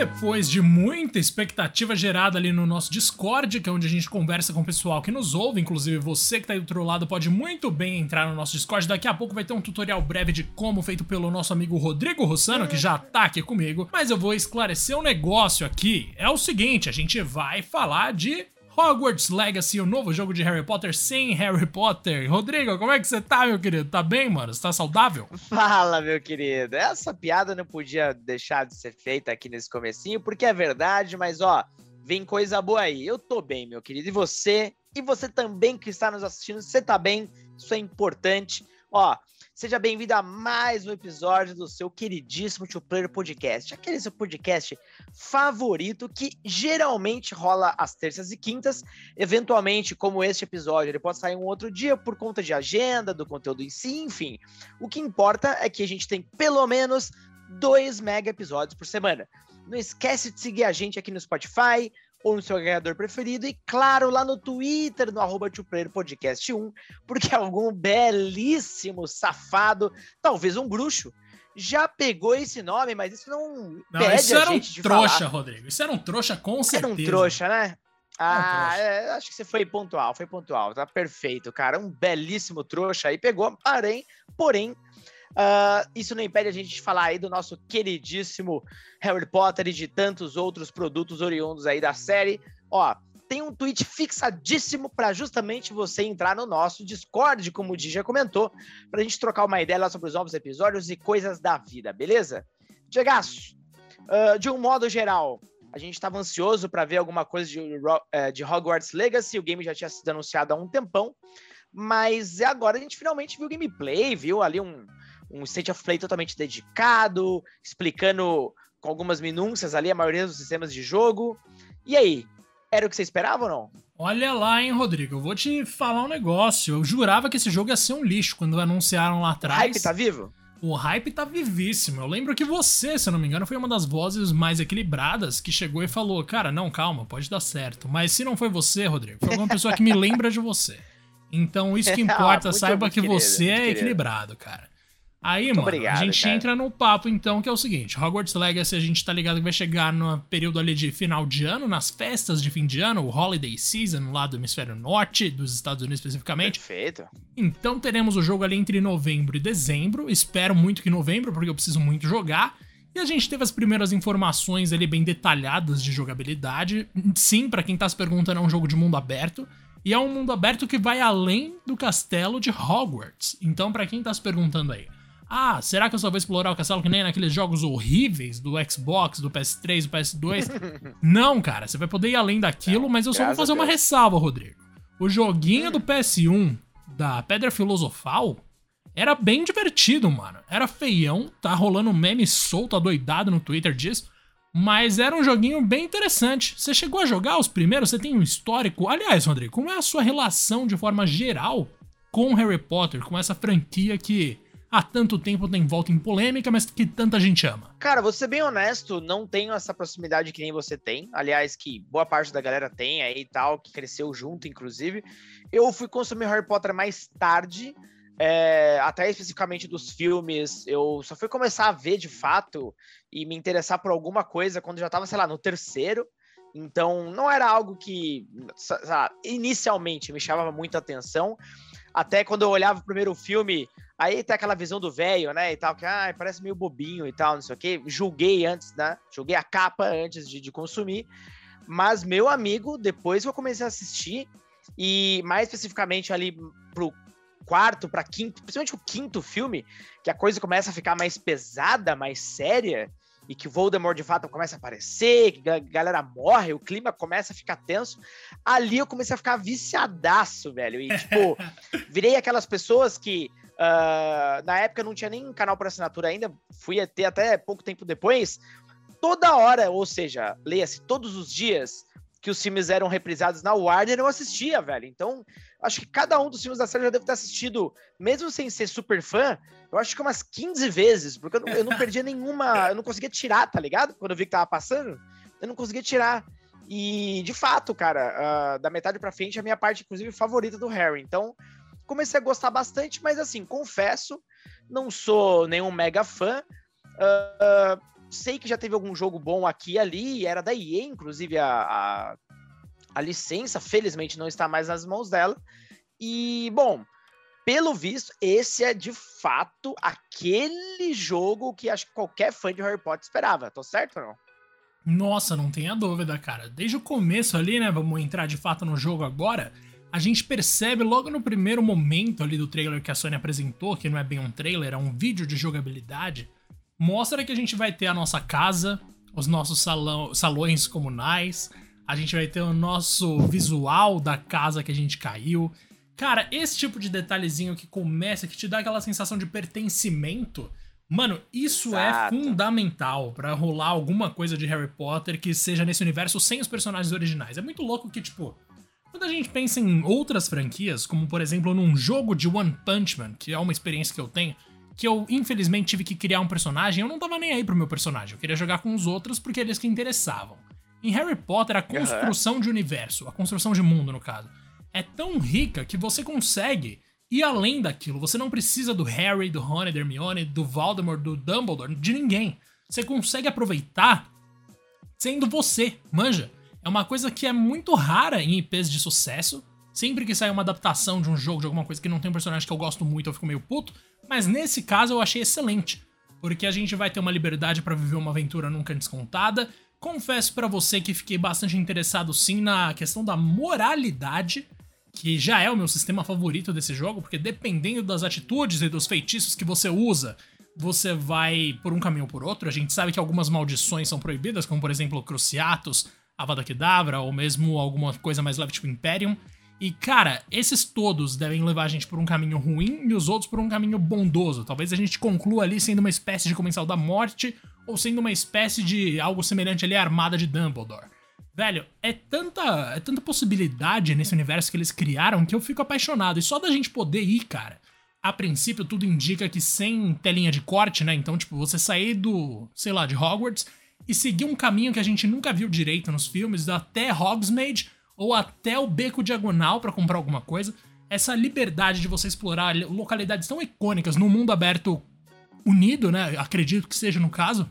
depois de muita expectativa gerada ali no nosso Discord, que é onde a gente conversa com o pessoal que nos ouve, inclusive você que tá aí do outro lado pode muito bem entrar no nosso Discord. Daqui a pouco vai ter um tutorial breve de como feito pelo nosso amigo Rodrigo Rossano, que já tá aqui comigo. Mas eu vou esclarecer um negócio aqui. É o seguinte, a gente vai falar de Hogwarts Legacy, o novo jogo de Harry Potter sem Harry Potter. Rodrigo, como é que você tá, meu querido? Tá bem, mano? Você tá saudável? Fala, meu querido. Essa piada não podia deixar de ser feita aqui nesse comecinho, porque é verdade, mas ó, vem coisa boa aí. Eu tô bem, meu querido. E você? E você também que está nos assistindo, você tá bem? Isso é importante. Ó, Seja bem-vindo a mais um episódio do seu queridíssimo Two Player Podcast, aquele seu podcast favorito que geralmente rola às terças e quintas. Eventualmente, como este episódio, ele pode sair um outro dia por conta de agenda, do conteúdo em si, enfim. O que importa é que a gente tem pelo menos dois mega episódios por semana. Não esquece de seguir a gente aqui no Spotify, ou no seu agregador preferido, e claro, lá no Twitter, no arroba Podcast 1, porque algum belíssimo safado, talvez um bruxo, já pegou esse nome, mas isso não, não pede isso era um trouxa, falar. Rodrigo. Isso era um trouxa, com certeza. Era um trouxa, né? Ah, é, acho que você foi pontual, foi pontual, tá perfeito, cara. Um belíssimo trouxa aí pegou, porém, porém, Uh, isso não impede a gente de falar aí do nosso queridíssimo Harry Potter e de tantos outros produtos oriundos aí da série. Ó, tem um tweet fixadíssimo para justamente você entrar no nosso Discord, como o Di já comentou, para a gente trocar uma ideia lá sobre os novos episódios e coisas da vida, beleza? Diegaço, uh, de um modo geral, a gente estava ansioso para ver alguma coisa de, uh, de Hogwarts Legacy, o game já tinha sido anunciado há um tempão, mas agora a gente finalmente viu gameplay, viu ali um, um State of Play totalmente dedicado, explicando com algumas minúcias ali a maioria dos sistemas de jogo. E aí, era o que você esperava ou não? Olha lá, hein, Rodrigo, eu vou te falar um negócio. Eu jurava que esse jogo ia ser um lixo quando anunciaram lá atrás. O hype tá vivo? O hype tá vivíssimo. Eu lembro que você, se eu não me engano, foi uma das vozes mais equilibradas que chegou e falou: Cara, não, calma, pode dar certo. Mas se não foi você, Rodrigo, foi alguma pessoa que me lembra de você. Então, isso que importa, ah, saiba que você é equilibrado, cara. Aí, Muito mano, obrigado, a gente cara. entra no papo, então, que é o seguinte: Hogwarts Legacy, a gente tá ligado que vai chegar no período ali de final de ano, nas festas de fim de ano, o Holiday Season lá do hemisfério norte, dos Estados Unidos especificamente. Perfeito. Então teremos o jogo ali entre novembro e dezembro. Espero muito que novembro, porque eu preciso muito jogar. E a gente teve as primeiras informações ali bem detalhadas de jogabilidade. Sim, para quem tá se perguntando, é um jogo de mundo aberto. E é um mundo aberto que vai além do castelo de Hogwarts. Então, para quem tá se perguntando aí, ah, será que eu só vou explorar o castelo que nem naqueles jogos horríveis do Xbox, do PS3, do PS2? Não, cara, você vai poder ir além daquilo, mas eu só vou fazer uma ressalva, Rodrigo. O joguinho do PS1 da Pedra Filosofal era bem divertido, mano. Era feião, tá rolando meme solto, adoidado no Twitter disso. Mas era um joguinho bem interessante. Você chegou a jogar os primeiros? Você tem um histórico? Aliás, Rodrigo, como é a sua relação de forma geral com Harry Potter, com essa franquia que há tanto tempo tem volta em polêmica, mas que tanta gente ama? Cara, vou ser bem honesto, não tenho essa proximidade que nem você tem. Aliás, que boa parte da galera tem aí e tal, que cresceu junto, inclusive. Eu fui consumir Harry Potter mais tarde. É, até especificamente dos filmes, eu só fui começar a ver de fato e me interessar por alguma coisa quando já tava, sei lá, no terceiro. Então, não era algo que lá, inicialmente me chamava muita atenção. Até quando eu olhava o primeiro filme, Aí tem aquela visão do velho, né? E tal, que ah, parece meio bobinho e tal, não sei o quê. Julguei antes, né? Julguei a capa antes de, de consumir. Mas, meu amigo, depois que eu comecei a assistir, e mais especificamente ali pro quarto, para quinto, principalmente o quinto filme, que a coisa começa a ficar mais pesada, mais séria, e que o Voldemort de fato começa a aparecer, que a galera morre, o clima começa a ficar tenso. Ali eu comecei a ficar viciadaço, velho. E, tipo, virei aquelas pessoas que Uh, na época não tinha nem canal por assinatura ainda, fui até pouco tempo depois. Toda hora, ou seja, leia-se todos os dias que os filmes eram reprisados na Warner, eu assistia, velho. Então, acho que cada um dos filmes da série já devo ter assistido, mesmo sem ser super fã, eu acho que umas 15 vezes, porque eu não, eu não perdia nenhuma, eu não conseguia tirar, tá ligado? Quando eu vi que tava passando, eu não conseguia tirar. E, de fato, cara, uh, da metade pra frente, a minha parte, inclusive, favorita do Harry. Então, comecei a gostar bastante, mas assim, confesso, não sou nenhum mega fã. Uh, sei que já teve algum jogo bom aqui e ali, era da EA, inclusive a, a, a licença, felizmente não está mais nas mãos dela. E, bom, pelo visto, esse é de fato aquele jogo que acho que qualquer fã de Harry Potter esperava. Tô certo ou não? Nossa, não tenha dúvida, cara. Desde o começo ali, né? Vamos entrar de fato no jogo agora. A gente percebe logo no primeiro momento ali do trailer que a Sony apresentou, que não é bem um trailer, é um vídeo de jogabilidade, mostra que a gente vai ter a nossa casa, os nossos salão, salões comunais, a gente vai ter o nosso visual da casa que a gente caiu. Cara, esse tipo de detalhezinho que começa, que te dá aquela sensação de pertencimento, Mano, isso é Exato. é fundamental para rolar alguma coisa de Harry Potter que seja nesse universo sem os personagens originais. É muito louco que, tipo, quando a gente pensa em outras franquias, como por exemplo num jogo de One Punch Man, que é uma experiência que eu tenho, que eu infelizmente tive que criar um personagem, eu não tava nem aí pro meu personagem, eu queria jogar com os outros porque eles que interessavam. Em Harry Potter, a construção uhum. de universo, a construção de mundo, no caso, é tão rica que você consegue e além daquilo, você não precisa do Harry, do Rony, da Hermione, do Voldemort, do Dumbledore, de ninguém. Você consegue aproveitar sendo você, manja. É uma coisa que é muito rara em IPs de sucesso. Sempre que sai uma adaptação de um jogo, de alguma coisa que não tem um personagem que eu gosto muito, eu fico meio puto. Mas nesse caso eu achei excelente. Porque a gente vai ter uma liberdade para viver uma aventura nunca antes contada. Confesso para você que fiquei bastante interessado sim na questão da moralidade que já é o meu sistema favorito desse jogo, porque dependendo das atitudes e dos feitiços que você usa, você vai por um caminho ou por outro. A gente sabe que algumas maldições são proibidas, como por exemplo Cruciatus, Avada Kedavra, ou mesmo alguma coisa mais leve tipo Imperium. E cara, esses todos devem levar a gente por um caminho ruim e os outros por um caminho bondoso. Talvez a gente conclua ali sendo uma espécie de comensal da morte ou sendo uma espécie de algo semelhante ali à armada de Dumbledore. Velho, é tanta, é tanta possibilidade nesse universo que eles criaram que eu fico apaixonado. E só da gente poder ir, cara. A princípio, tudo indica que sem telinha de corte, né? Então, tipo, você sair do, sei lá, de Hogwarts e seguir um caminho que a gente nunca viu direito nos filmes, até Hogsmeade ou até o Beco Diagonal para comprar alguma coisa. Essa liberdade de você explorar localidades tão icônicas no mundo aberto unido, né? Acredito que seja no caso.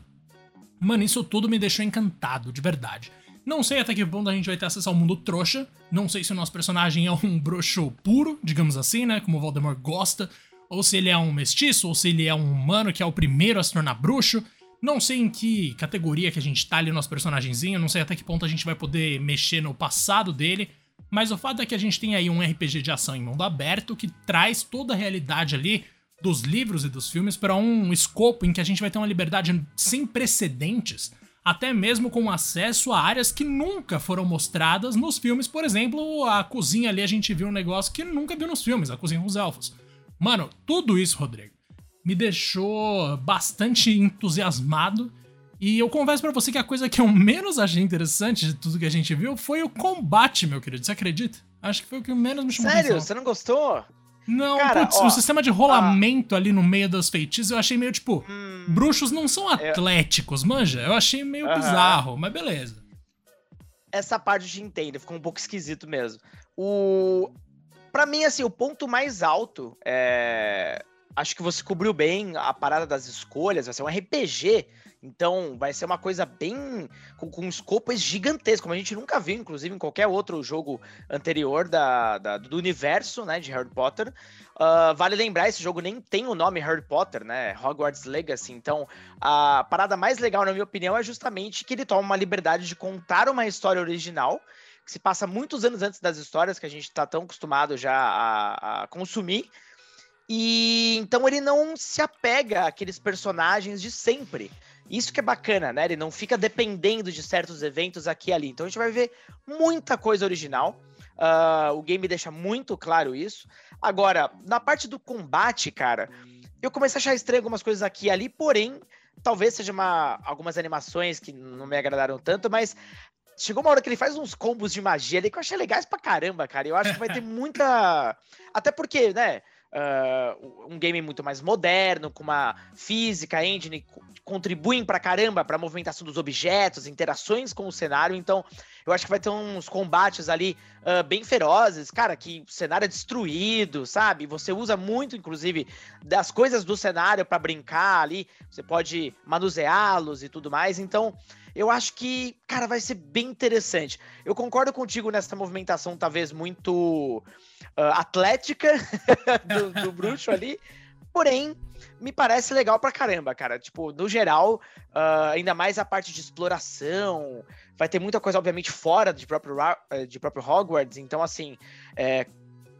Mano, isso tudo me deixou encantado, de verdade. Não sei até que ponto a gente vai ter acesso ao mundo trouxa. Não sei se o nosso personagem é um bruxo puro, digamos assim, né? Como o Voldemort gosta. Ou se ele é um mestiço, ou se ele é um humano que é o primeiro a se tornar bruxo. Não sei em que categoria que a gente tá ali no nosso personagemzinho. Não sei até que ponto a gente vai poder mexer no passado dele. Mas o fato é que a gente tem aí um RPG de ação em mundo aberto que traz toda a realidade ali dos livros e dos filmes para um escopo em que a gente vai ter uma liberdade sem precedentes até mesmo com acesso a áreas que nunca foram mostradas nos filmes. Por exemplo, a cozinha ali a gente viu um negócio que nunca viu nos filmes, a cozinha dos elfos. Mano, tudo isso, Rodrigo, me deixou bastante entusiasmado. E eu confesso para você que a coisa que eu menos achei interessante de tudo que a gente viu foi o combate, meu querido. Você acredita? Acho que foi o que menos me chamou Sério? Você não gostou? Não, Cara, putz, ó, o sistema de rolamento ah, ali no meio das feitiços eu achei meio tipo. Hum, bruxos não são atléticos, eu... manja? Eu achei meio uh -huh. bizarro, mas beleza. Essa parte de entender, ficou um pouco esquisito mesmo. O. Pra mim, assim, o ponto mais alto é. Acho que você cobriu bem a parada das escolhas, vai ser um RPG então vai ser uma coisa bem. com, com um escopo gigantesco, como a gente nunca viu, inclusive, em qualquer outro jogo anterior da, da do universo né, de Harry Potter. Uh, vale lembrar, esse jogo nem tem o nome Harry Potter, né? Hogwarts Legacy. Então, a parada mais legal, na minha opinião, é justamente que ele toma uma liberdade de contar uma história original que se passa muitos anos antes das histórias que a gente está tão acostumado já a, a consumir. E então ele não se apega àqueles personagens de sempre. Isso que é bacana, né? Ele não fica dependendo de certos eventos aqui e ali. Então a gente vai ver muita coisa original. Uh, o game deixa muito claro isso. Agora, na parte do combate, cara, eu comecei a achar estranho algumas coisas aqui e ali, porém, talvez seja uma, algumas animações que não me agradaram tanto, mas chegou uma hora que ele faz uns combos de magia ali que eu achei legais pra caramba, cara. Eu acho que vai ter muita. Até porque, né? Uh, um game muito mais moderno, com uma física, engine, contribuem pra caramba pra movimentação dos objetos, interações com o cenário. Então, eu acho que vai ter uns combates ali uh, bem ferozes, cara, que o cenário é destruído, sabe? Você usa muito, inclusive, das coisas do cenário para brincar ali. Você pode manuseá-los e tudo mais. Então, eu acho que, cara, vai ser bem interessante. Eu concordo contigo nessa movimentação, talvez muito uh, atlética do, do bruxo ali. Porém, me parece legal pra caramba, cara. Tipo, no geral, uh, ainda mais a parte de exploração. Vai ter muita coisa, obviamente, fora de próprio, eh, de próprio Hogwarts. Então, assim, é,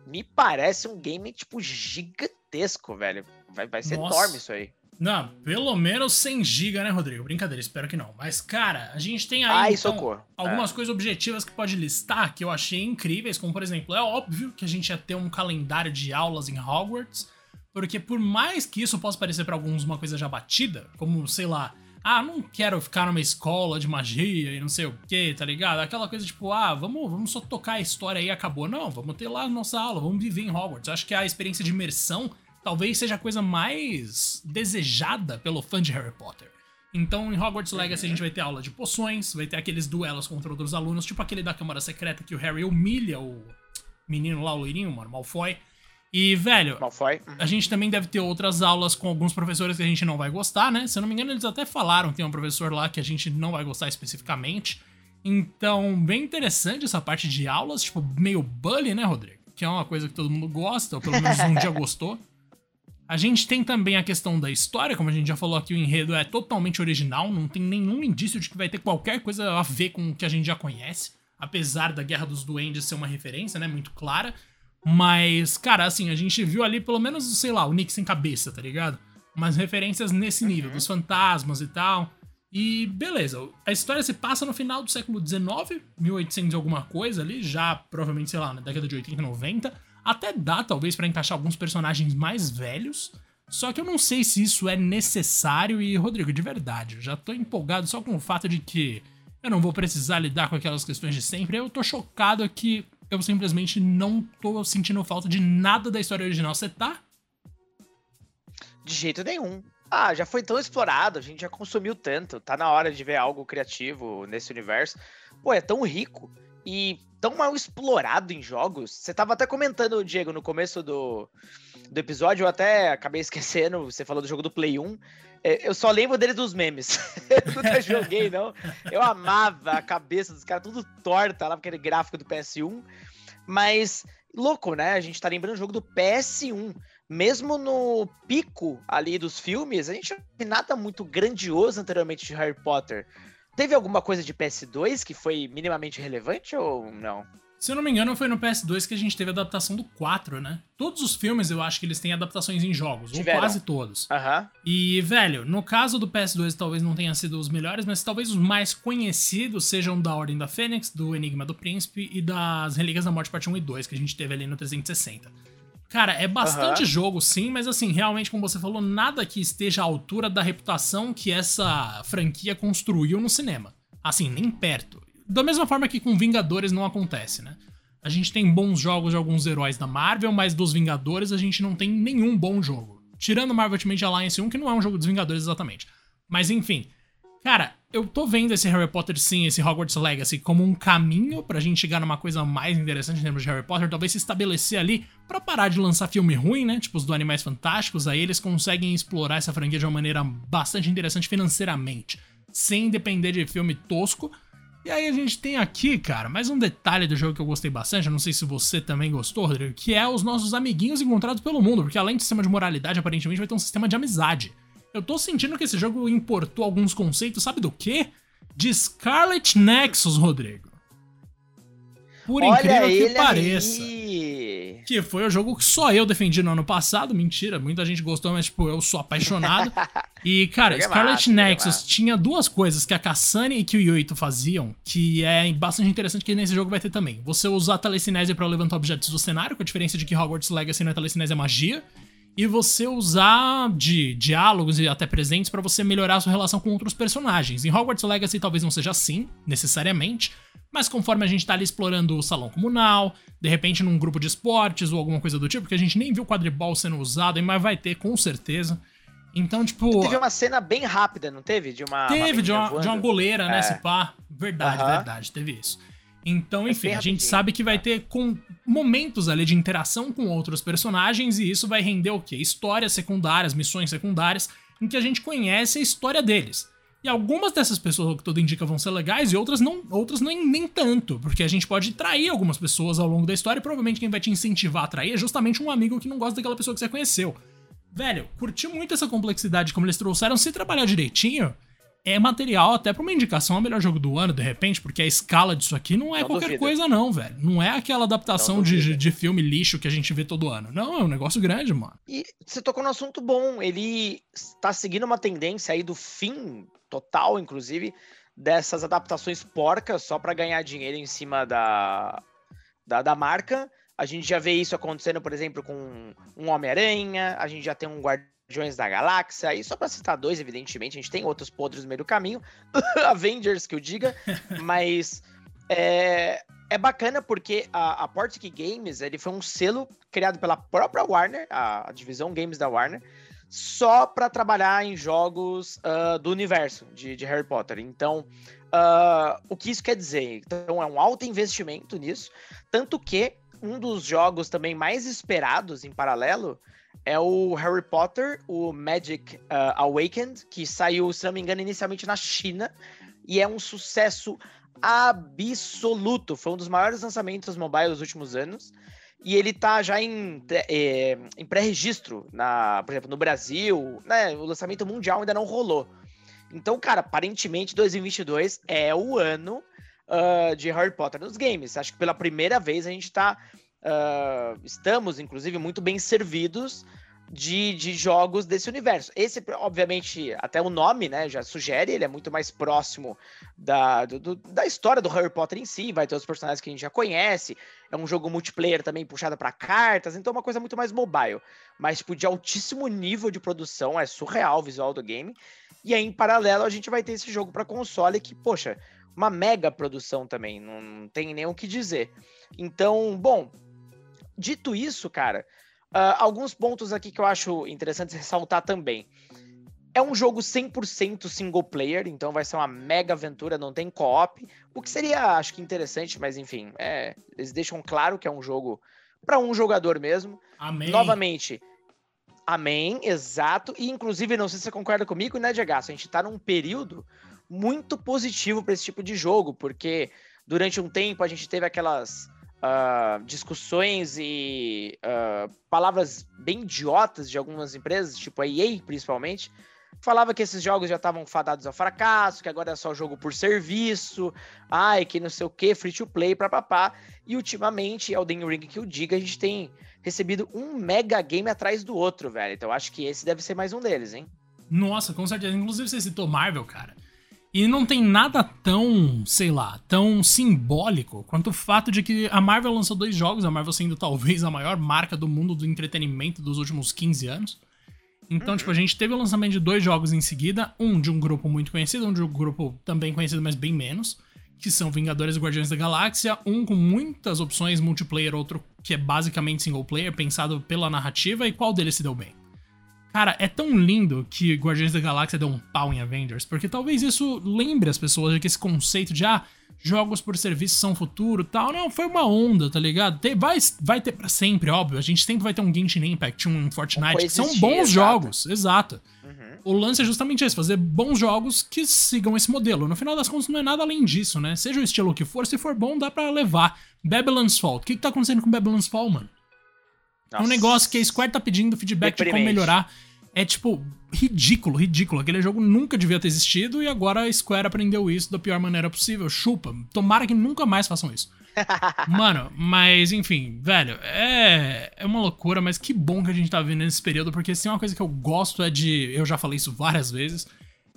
me parece um game, tipo, gigantesco, velho. Vai, vai ser Nossa. enorme isso aí. Não, pelo menos 100 GB, né, Rodrigo? Brincadeira, espero que não. Mas, cara, a gente tem aí Ai, então, algumas é. coisas objetivas que pode listar que eu achei incríveis, como, por exemplo, é óbvio que a gente ia ter um calendário de aulas em Hogwarts, porque por mais que isso possa parecer para alguns uma coisa já batida, como, sei lá, ah, não quero ficar numa escola de magia e não sei o que, tá ligado? Aquela coisa tipo, ah, vamos, vamos só tocar a história e acabou. Não, vamos ter lá a nossa aula, vamos viver em Hogwarts. Acho que a experiência de imersão talvez seja a coisa mais desejada pelo fã de Harry Potter. Então, em Hogwarts Legacy, a gente vai ter aula de poções, vai ter aqueles duelos contra outros alunos, tipo aquele da Câmara Secreta que o Harry humilha o menino lá, o loirinho, mano, Malfoy. E, velho, Malfoy. a gente também deve ter outras aulas com alguns professores que a gente não vai gostar, né? Se eu não me engano, eles até falaram que tem um professor lá que a gente não vai gostar especificamente. Então, bem interessante essa parte de aulas, tipo, meio bully, né, Rodrigo? Que é uma coisa que todo mundo gosta, ou pelo menos um dia gostou. A gente tem também a questão da história, como a gente já falou aqui, o enredo é totalmente original, não tem nenhum indício de que vai ter qualquer coisa a ver com o que a gente já conhece, apesar da Guerra dos Duendes ser uma referência, né, muito clara. Mas, cara, assim, a gente viu ali pelo menos, sei lá, o Nick sem cabeça, tá ligado? Umas referências nesse nível, uhum. dos fantasmas e tal. E beleza, a história se passa no final do século XIX, 1800 e alguma coisa ali, já provavelmente, sei lá, na década de 80 e 90. Até dá, talvez, para encaixar alguns personagens mais velhos. Só que eu não sei se isso é necessário. E, Rodrigo, de verdade, eu já tô empolgado só com o fato de que eu não vou precisar lidar com aquelas questões de sempre. Eu tô chocado que eu simplesmente não tô sentindo falta de nada da história original. Você tá? De jeito nenhum. Ah, já foi tão explorado, a gente já consumiu tanto. Tá na hora de ver algo criativo nesse universo. Pô, é tão rico e tão mal explorado em jogos. Você tava até comentando, Diego, no começo do, do episódio, eu até acabei esquecendo, você falou do jogo do Play 1. É, eu só lembro dele dos memes. eu nunca joguei, não. Eu amava a cabeça dos caras, tudo torta lá, aquele gráfico do PS1. Mas, louco, né? A gente tá lembrando o jogo do PS1. Mesmo no pico ali dos filmes, a gente não tem nada muito grandioso anteriormente de Harry Potter. Teve alguma coisa de PS2 que foi minimamente relevante ou não? Se eu não me engano, foi no PS2 que a gente teve a adaptação do 4, né? Todos os filmes eu acho que eles têm adaptações em jogos, Tiveram. ou quase todos. Uhum. E, velho, no caso do PS2 talvez não tenham sido os melhores, mas talvez os mais conhecidos sejam da Ordem da Fênix, do Enigma do Príncipe e das Relíquias da Morte Parte 1 e 2, que a gente teve ali no 360. Cara, é bastante uhum. jogo, sim, mas assim, realmente, como você falou, nada que esteja à altura da reputação que essa franquia construiu no cinema. Assim, nem perto. Da mesma forma que com Vingadores não acontece, né? A gente tem bons jogos de alguns heróis da Marvel, mas dos Vingadores a gente não tem nenhum bom jogo. Tirando Marvel Ultimate Alliance 1, que não é um jogo dos Vingadores exatamente. Mas enfim, Cara, eu tô vendo esse Harry Potter, sim, esse Hogwarts Legacy, como um caminho pra gente chegar numa coisa mais interessante em termos de Harry Potter, talvez se estabelecer ali pra parar de lançar filme ruim, né? Tipo os do Animais Fantásticos, aí eles conseguem explorar essa franquia de uma maneira bastante interessante financeiramente, sem depender de filme tosco. E aí a gente tem aqui, cara, mais um detalhe do jogo que eu gostei bastante, eu não sei se você também gostou, Rodrigo, que é os nossos amiguinhos encontrados pelo mundo, porque além do sistema de moralidade, aparentemente vai ter um sistema de amizade. Eu tô sentindo que esse jogo importou alguns conceitos, sabe do quê? De Scarlet Nexus, Rodrigo. Por Olha incrível que pareça. Aí. Que foi o jogo que só eu defendi no ano passado. Mentira, muita gente gostou, mas tipo, eu sou apaixonado. e, cara, Scarlet massa, Nexus tinha duas coisas que a Kassane e que o Yoito faziam, que é bastante interessante que nesse jogo vai ter também. Você usar a telecinese para levantar objetos do cenário, com a diferença de que Hogwarts Legacy não é telecinese, é magia. E você usar de diálogos e até presentes para você melhorar a sua relação com outros personagens. Em Hogwarts Legacy talvez não seja assim, necessariamente, mas conforme a gente tá ali explorando o salão comunal, de repente num grupo de esportes ou alguma coisa do tipo, porque a gente nem viu o quadribol sendo usado, mas vai ter com certeza. Então, tipo. Teve uma cena bem rápida, não teve? De uma. Teve, uma de, uma, de uma goleira, né? É. Se pá. Verdade, uh -huh. verdade, teve isso. Então, enfim, a gente sabe que vai ter com momentos ali de interação com outros personagens e isso vai render o quê? Histórias secundárias, missões secundárias, em que a gente conhece a história deles. E algumas dessas pessoas que tudo indica vão ser legais e outras não, outras nem, nem tanto, porque a gente pode trair algumas pessoas ao longo da história e provavelmente quem vai te incentivar a trair é justamente um amigo que não gosta daquela pessoa que você conheceu. Velho, curti muito essa complexidade como eles trouxeram, se trabalhar direitinho, é material até pra uma indicação ao melhor jogo do ano, de repente, porque a escala disso aqui não é não qualquer duvido. coisa, não, velho. Não é aquela adaptação de, de filme lixo que a gente vê todo ano. Não, é um negócio grande, mano. E você tocou no assunto bom. Ele tá seguindo uma tendência aí do fim total, inclusive, dessas adaptações porcas só para ganhar dinheiro em cima da, da, da marca. A gente já vê isso acontecendo, por exemplo, com um Homem-Aranha, a gente já tem um Guardião Guardiões da Galáxia, e só para citar dois, evidentemente, a gente tem outros podres no meio do caminho, Avengers que eu diga, mas é, é bacana porque a, a Portic Games ele foi um selo criado pela própria Warner, a, a divisão Games da Warner, só para trabalhar em jogos uh, do universo de, de, Harry Potter. Então, uh, o que isso quer dizer? Então, é um alto investimento nisso, tanto que um dos jogos também mais esperados em paralelo é o Harry Potter, o Magic uh, Awakened, que saiu, se não me engano, inicialmente na China, e é um sucesso absoluto. Foi um dos maiores lançamentos mobile dos últimos anos. E ele tá já em, é, em pré-registro, por exemplo, no Brasil, né? O lançamento mundial ainda não rolou. Então, cara, aparentemente 2022 é o ano uh, de Harry Potter nos games. Acho que pela primeira vez a gente tá uh, estamos, inclusive, muito bem servidos de, de jogos desse universo. Esse, obviamente, até o nome, né, já sugere, ele é muito mais próximo da, do, da história do Harry Potter em si, vai ter os personagens que a gente já conhece, é um jogo multiplayer também puxado para cartas, então é uma coisa muito mais mobile, mas tipo, de altíssimo nível de produção, é surreal o visual do game, e aí em paralelo a gente vai ter esse jogo para console que, poxa, uma mega produção também, não tem nem o que dizer. Então, bom, Dito isso, cara, uh, alguns pontos aqui que eu acho interessante ressaltar também. É um jogo 100% single player, então vai ser uma mega aventura, não tem co-op. O que seria, acho que interessante, mas enfim, é, eles deixam claro que é um jogo para um jogador mesmo. Amém. Novamente, amém, exato. E inclusive, não sei se você concorda comigo, né, Diego? A gente tá num período muito positivo para esse tipo de jogo, porque durante um tempo a gente teve aquelas uh, discussões e uh, palavras bem idiotas de algumas empresas, tipo a EA principalmente, falava que esses jogos já estavam fadados ao fracasso, que agora é só jogo por serviço, ai, que não sei o que, free to play, papapá. E ultimamente, Elden Ring que eu diga, a gente tem recebido um mega game atrás do outro, velho. Então acho que esse deve ser mais um deles, hein? Nossa, com certeza. Inclusive você citou Marvel, cara. E não tem nada tão, sei lá, tão simbólico quanto o fato de que a Marvel lançou dois jogos, a Marvel sendo talvez a maior marca do mundo do entretenimento dos últimos 15 anos. Então, tipo, a gente teve o lançamento de dois jogos em seguida, um de um grupo muito conhecido, um de um grupo também conhecido, mas bem menos, que são Vingadores e Guardiões da Galáxia, um com muitas opções multiplayer, outro que é basicamente single player, pensado pela narrativa, e qual deles se deu bem? Cara, é tão lindo que Guardiões da Galáxia deu um pau em Avengers, porque talvez isso lembre as pessoas de que esse conceito de, ah, jogos por serviço são futuro tal, não, foi uma onda, tá ligado? Tem, vai, vai ter pra sempre, óbvio, a gente sempre vai ter um Genshin Impact, um Fortnite, que são bons exato. jogos, exato. Uhum. O lance é justamente esse, fazer bons jogos que sigam esse modelo. No final das contas, não é nada além disso, né? Seja o estilo que for, se for bom, dá para levar. Babylon's Fall, o que, que tá acontecendo com Babylon's Fall, mano? Nossa. É um negócio que a Square tá pedindo feedback de como melhorar. É tipo, ridículo, ridículo. Aquele jogo nunca devia ter existido e agora a Square aprendeu isso da pior maneira possível. Chupa. Tomara que nunca mais façam isso. Mano, mas enfim, velho, é, é uma loucura, mas que bom que a gente tá vendo nesse período, porque se tem uma coisa que eu gosto é de. Eu já falei isso várias vezes.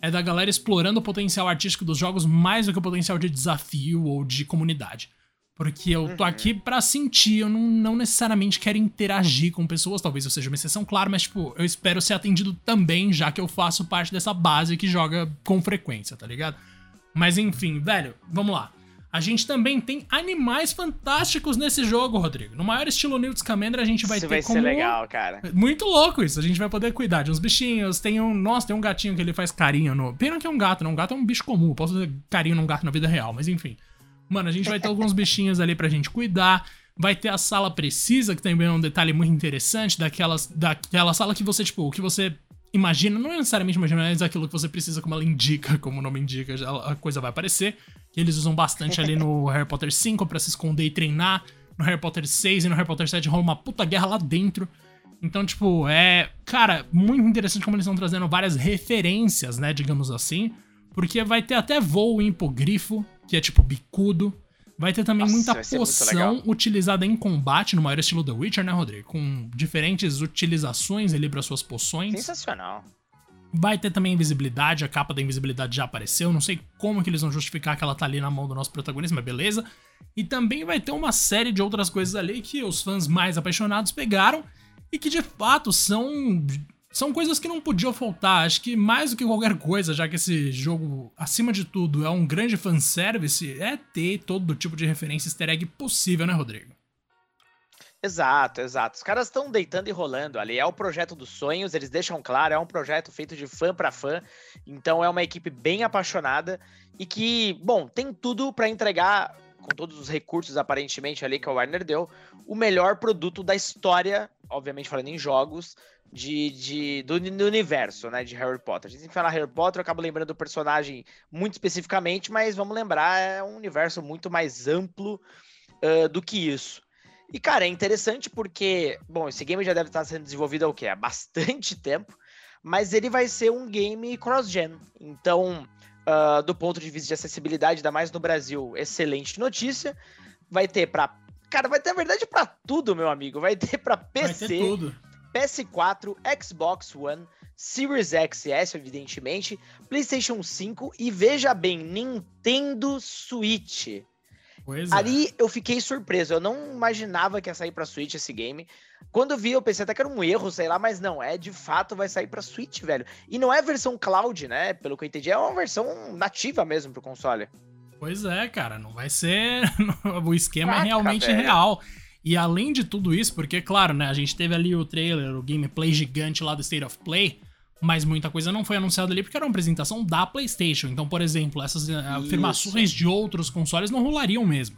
É da galera explorando o potencial artístico dos jogos mais do que o potencial de desafio ou de comunidade. Porque eu tô Uhum. aqui pra sentir, eu não, não necessariamente quero interagir com pessoas, talvez eu seja uma exceção, claro, mas tipo, eu espero ser atendido também, já que eu faço parte dessa base que joga com frequência, tá ligado? Mas enfim, velho, vamos lá. A gente também tem animais fantásticos nesse jogo, Rodrigo. No maior estilo Newt Scamander, a gente vai Isso ter vai como... ser legal, cara. Muito louco isso. A gente vai poder cuidar de uns bichinhos. Tem um. Nossa, tem um gatinho que ele faz carinho no. Pena que é um gato, não. Um gato é um bicho comum. Eu Posso fazer carinho num gato na vida real, mas enfim. Mano, a gente vai ter alguns bichinhos ali pra gente cuidar. Vai ter a sala precisa, que também é um detalhe muito interessante, daquelas, daquela sala que você, tipo, que você imagina, não é necessariamente imagina, mas aquilo que você precisa, como ela indica, como o nome indica, a coisa vai aparecer. Eles usam bastante ali no Harry Potter 5 pra se esconder e treinar. No Harry Potter 6 e no Harry Potter 7 rola uma puta guerra lá dentro. Então, tipo, é. Cara, muito interessante como eles estão trazendo várias referências, né? Digamos assim. Porque vai ter até voo hipogrifo, que é tipo bicudo. Vai ter também Nossa, muita poção utilizada em combate, no maior estilo The Witcher, né, Rodrigo? Com diferentes utilizações ali para suas poções. Sensacional. Vai ter também invisibilidade, a capa da invisibilidade já apareceu. Não sei como que eles vão justificar que ela tá ali na mão do nosso protagonista, mas beleza. E também vai ter uma série de outras coisas ali que os fãs mais apaixonados pegaram e que de fato são são coisas que não podiam faltar. Acho que mais do que qualquer coisa, já que esse jogo, acima de tudo, é um grande fanservice, é ter todo tipo de referência easter egg possível, né, Rodrigo? Exato, exato. Os caras estão deitando e rolando ali. É o projeto dos sonhos, eles deixam claro, é um projeto feito de fã para fã. Então é uma equipe bem apaixonada e que, bom, tem tudo para entregar com todos os recursos aparentemente ali que a Warner deu, o melhor produto da história, obviamente falando em jogos, de, de do, do universo, né, de Harry Potter. A gente sempre fala Harry Potter, eu acabo lembrando do personagem muito especificamente, mas vamos lembrar, é um universo muito mais amplo uh, do que isso. E, cara, é interessante porque, bom, esse game já deve estar sendo desenvolvido há o quê? Há bastante tempo, mas ele vai ser um game cross-gen. Então, uh, do ponto de vista de acessibilidade, ainda mais no Brasil, excelente notícia. Vai ter pra. Cara, vai ter, na verdade, pra tudo, meu amigo. Vai ter pra PC, vai ter tudo. PS4, Xbox One, Series X e S, evidentemente, PlayStation 5 e veja bem, Nintendo Switch. Pois Ali é. eu fiquei surpreso, eu não imaginava que ia sair pra Switch esse game. Quando eu vi, eu pensei até que era um erro, sei lá, mas não, é de fato vai sair pra Switch, velho. E não é versão cloud, né? Pelo que eu entendi, é uma versão nativa mesmo pro console. Pois é, cara, não vai ser. o esquema Caraca, é realmente velho. real. E além de tudo isso, porque, claro, né, a gente teve ali o trailer, o gameplay gigante lá do State of Play, mas muita coisa não foi anunciada ali porque era uma apresentação da PlayStation. Então, por exemplo, essas eh, afirmações de outros consoles não rolariam mesmo.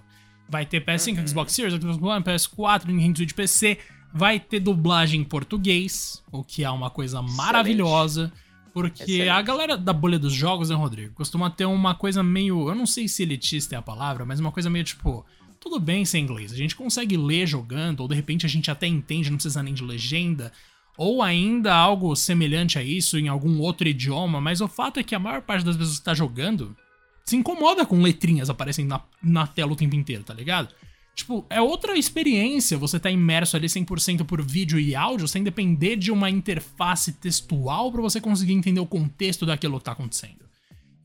Vai ter PS5, Uhum. Xbox Series, Xbox One, PS4, Nintendo Switch PC. Vai ter dublagem em português, o que é uma coisa maravilhosa. Porque Excelente. a galera da bolha dos jogos, né, Rodrigo, costuma ter uma coisa meio. Eu não sei se elitista é a palavra, mas uma coisa meio tipo. Tudo bem ser inglês, a gente consegue ler jogando, ou de repente a gente até entende, não precisa nem de legenda, ou ainda algo semelhante a isso em algum outro idioma, mas o fato é que a maior parte das vezes que tá jogando se incomoda com letrinhas aparecendo na, na tela o tempo inteiro, tá ligado? Tipo, é outra experiência você tá imerso ali 100% por vídeo e áudio sem depender de uma interface textual pra você conseguir entender o contexto daquilo que tá acontecendo.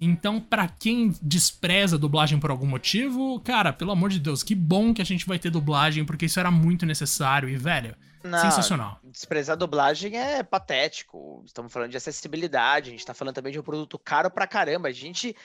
Então, pra quem despreza dublagem por algum motivo, cara, pelo amor de Deus, que bom que a gente vai ter dublagem, porque isso era muito necessário e, velho, Não, sensacional. Desprezar a dublagem é patético. Estamos falando de acessibilidade, a gente tá falando também de um produto caro pra caramba. A gente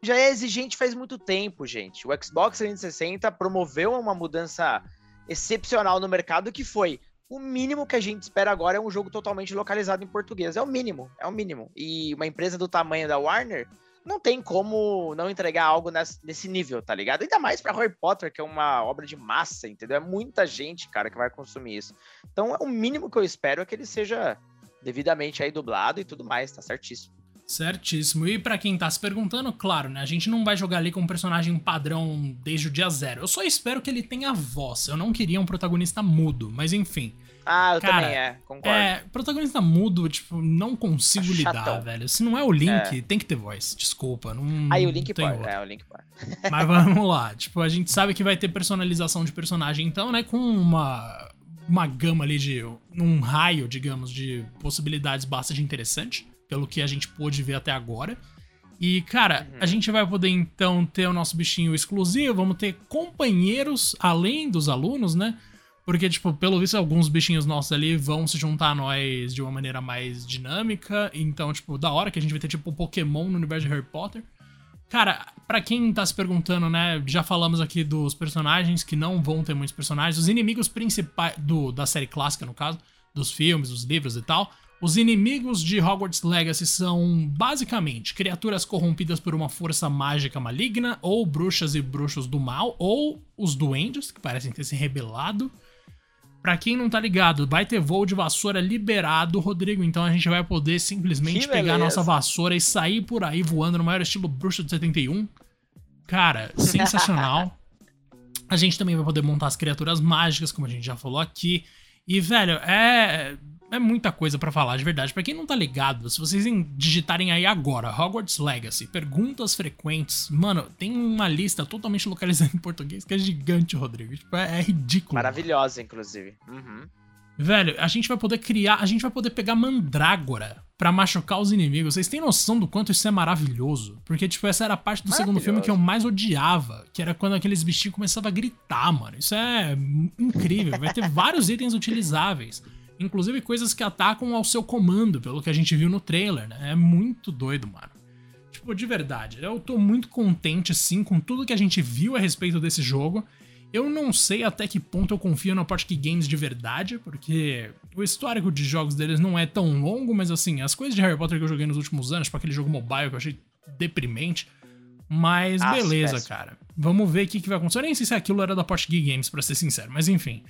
já é exigente faz muito tempo, gente. O Xbox 360 promoveu uma mudança excepcional no mercado que foi o mínimo que a gente espera agora é um jogo totalmente localizado em português. É o mínimo, é o mínimo. E uma empresa do tamanho da Warner não tem como não entregar algo nesse, nível, tá ligado? Ainda mais pra Harry Potter, que é uma obra de massa, entendeu? É muita gente, cara, que vai consumir isso. Então, é o mínimo que eu espero é que ele seja devidamente aí dublado e tudo mais, tá certíssimo. Certíssimo. E pra quem tá se perguntando, claro, né? A gente não vai jogar ali com um personagem padrão desde o dia zero. Eu só espero que ele tenha voz. Eu não queria um protagonista mudo, mas enfim. Ah, eu Cara, também é, concordo. É, protagonista mudo, tipo, não consigo Tá lidar, velho. Se não é o Link, É. tem que ter voz. Desculpa, não. Aí o Link pode. outro. É, o Link pode. Mas vamos lá. Tipo, a gente sabe que vai ter personalização de personagem, então, né? Com uma, uma gama ali de. um raio, digamos, de possibilidades bastante interessante, pelo que a gente pôde ver até agora. E, cara, uhum. a gente vai poder então ter o nosso bichinho exclusivo, vamos ter companheiros além dos alunos, né? Porque, tipo, pelo visto, alguns bichinhos nossos ali vão se juntar a nós de uma maneira mais dinâmica. Então, tipo, da hora que a gente vai ter, tipo, Pokémon no universo de Harry Potter. Cara, para quem tá se perguntando, né? Já falamos aqui dos personagens que não vão ter muitos personagens. Os inimigos principais do, da série clássica, no caso, dos filmes, dos livros e tal. Os inimigos de Hogwarts Legacy são basicamente criaturas corrompidas por uma força mágica maligna, ou bruxas e bruxos do mal, ou os duendes, que parecem ter se rebelado. Pra quem não tá ligado, vai ter voo de vassoura liberado, Rodrigo. Então a gente vai poder simplesmente pegar a nossa vassoura e sair por aí voando no maior estilo bruxo de 71. Cara, sensacional. a gente também vai poder montar as criaturas mágicas, como a gente já falou aqui. E, velho, é é muita coisa para falar, de verdade. Para quem não tá ligado, se vocês digitarem aí agora Hogwarts Legacy, perguntas frequentes, mano, tem uma lista totalmente localizada em português que é gigante, Rodrigo. Tipo, é, é ridículo. Maravilhosa, inclusive. Uhum. Velho, a gente vai poder criar, a gente vai poder pegar mandrágora para machucar os inimigos. Vocês têm noção do quanto isso é maravilhoso? Porque, tipo, essa era a parte do segundo filme que eu mais odiava, que era quando aqueles bichinhos começavam a gritar, mano. Isso é incrível. Vai ter vários itens utilizáveis. Inclusive coisas que atacam ao seu comando, pelo que a gente viu no trailer, né? É muito doido, mano. Tipo, de verdade, eu tô muito contente, sim, com tudo que a gente viu a respeito desse jogo. Eu não sei até que ponto eu confio na Portkey Games de verdade, porque o histórico de jogos deles não é tão longo, mas assim, as coisas de Harry Potter que eu joguei nos últimos anos, tipo aquele jogo mobile que eu achei deprimente. Mas ah, beleza, cara. Vamos ver o que, que vai acontecer. Eu nem sei se aquilo era da Portkey Games, pra ser sincero, mas enfim.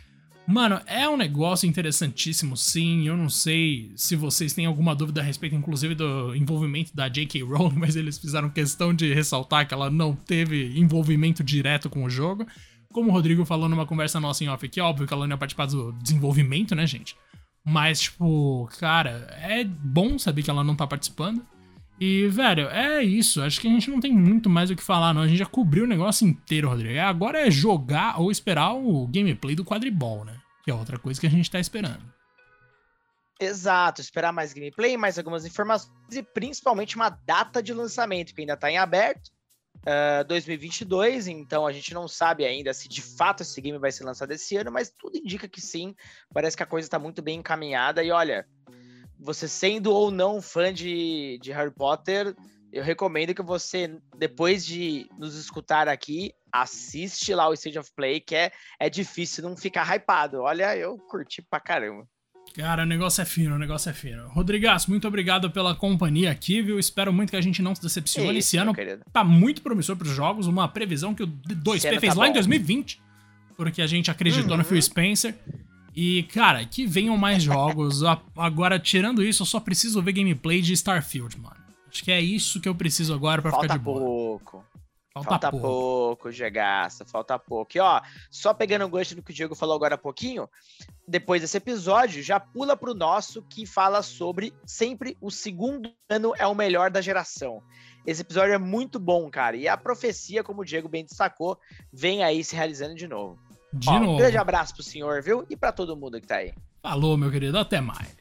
Mano, é um negócio interessantíssimo, sim. Eu não sei se vocês têm alguma dúvida a respeito, inclusive, do envolvimento da J.K. Rowling, mas eles fizeram questão de ressaltar que ela não teve envolvimento direto com o jogo. Como o Rodrigo falou numa conversa nossa em off, que é óbvio que ela não ia participar do desenvolvimento, né, gente? Mas, tipo, cara, é bom saber que ela não tá participando. E, velho, é isso. Acho que a gente não tem muito mais o que falar, não. A gente já cobriu o negócio inteiro, Rodrigo. Agora é jogar ou esperar o gameplay do quadribol, né? Que é outra coisa que a gente tá esperando. Exato, esperar mais gameplay, mais algumas informações e principalmente uma data de lançamento que ainda tá em aberto. Uh, ah, 2022, então a gente não sabe ainda se de fato esse game vai ser lançado esse ano, mas tudo indica que sim. Parece que a coisa tá muito bem encaminhada e olha, você sendo ou não fã de, de Harry Potter, eu recomendo que você, depois de nos escutar aqui, assiste lá o Stage of Play, que é, é difícil não ficar hypado. Olha, eu curti pra caramba. Cara, o negócio é fino, o negócio é fino. Rodrigas, muito obrigado pela companhia aqui, viu? Espero muito que a gente não se decepcione. Isso, Esse ano tá muito promissor pros jogos, uma previsão que o 2P fez tá lá bom. em 2020, porque a gente acreditou uhum. no Phil Spencer. E, cara, que venham mais jogos. Agora, tirando isso, eu só preciso ver gameplay de Starfield, mano. Acho que é isso que eu preciso agora para ficar de boa. Pouco. Falta, falta pouco. pouco, Gegaça, falta pouco. E ó, só pegando o gancho do que o Diego falou agora há pouquinho, depois desse episódio, já pula pro nosso que fala sobre sempre o segundo ano é o melhor da geração. Esse episódio é muito bom, cara. E a profecia, como o Diego bem destacou, vem aí se realizando de novo. De Ó, novo. Um grande abraço pro senhor, viu? E para todo mundo que tá aí. Falou, meu querido. Até mais.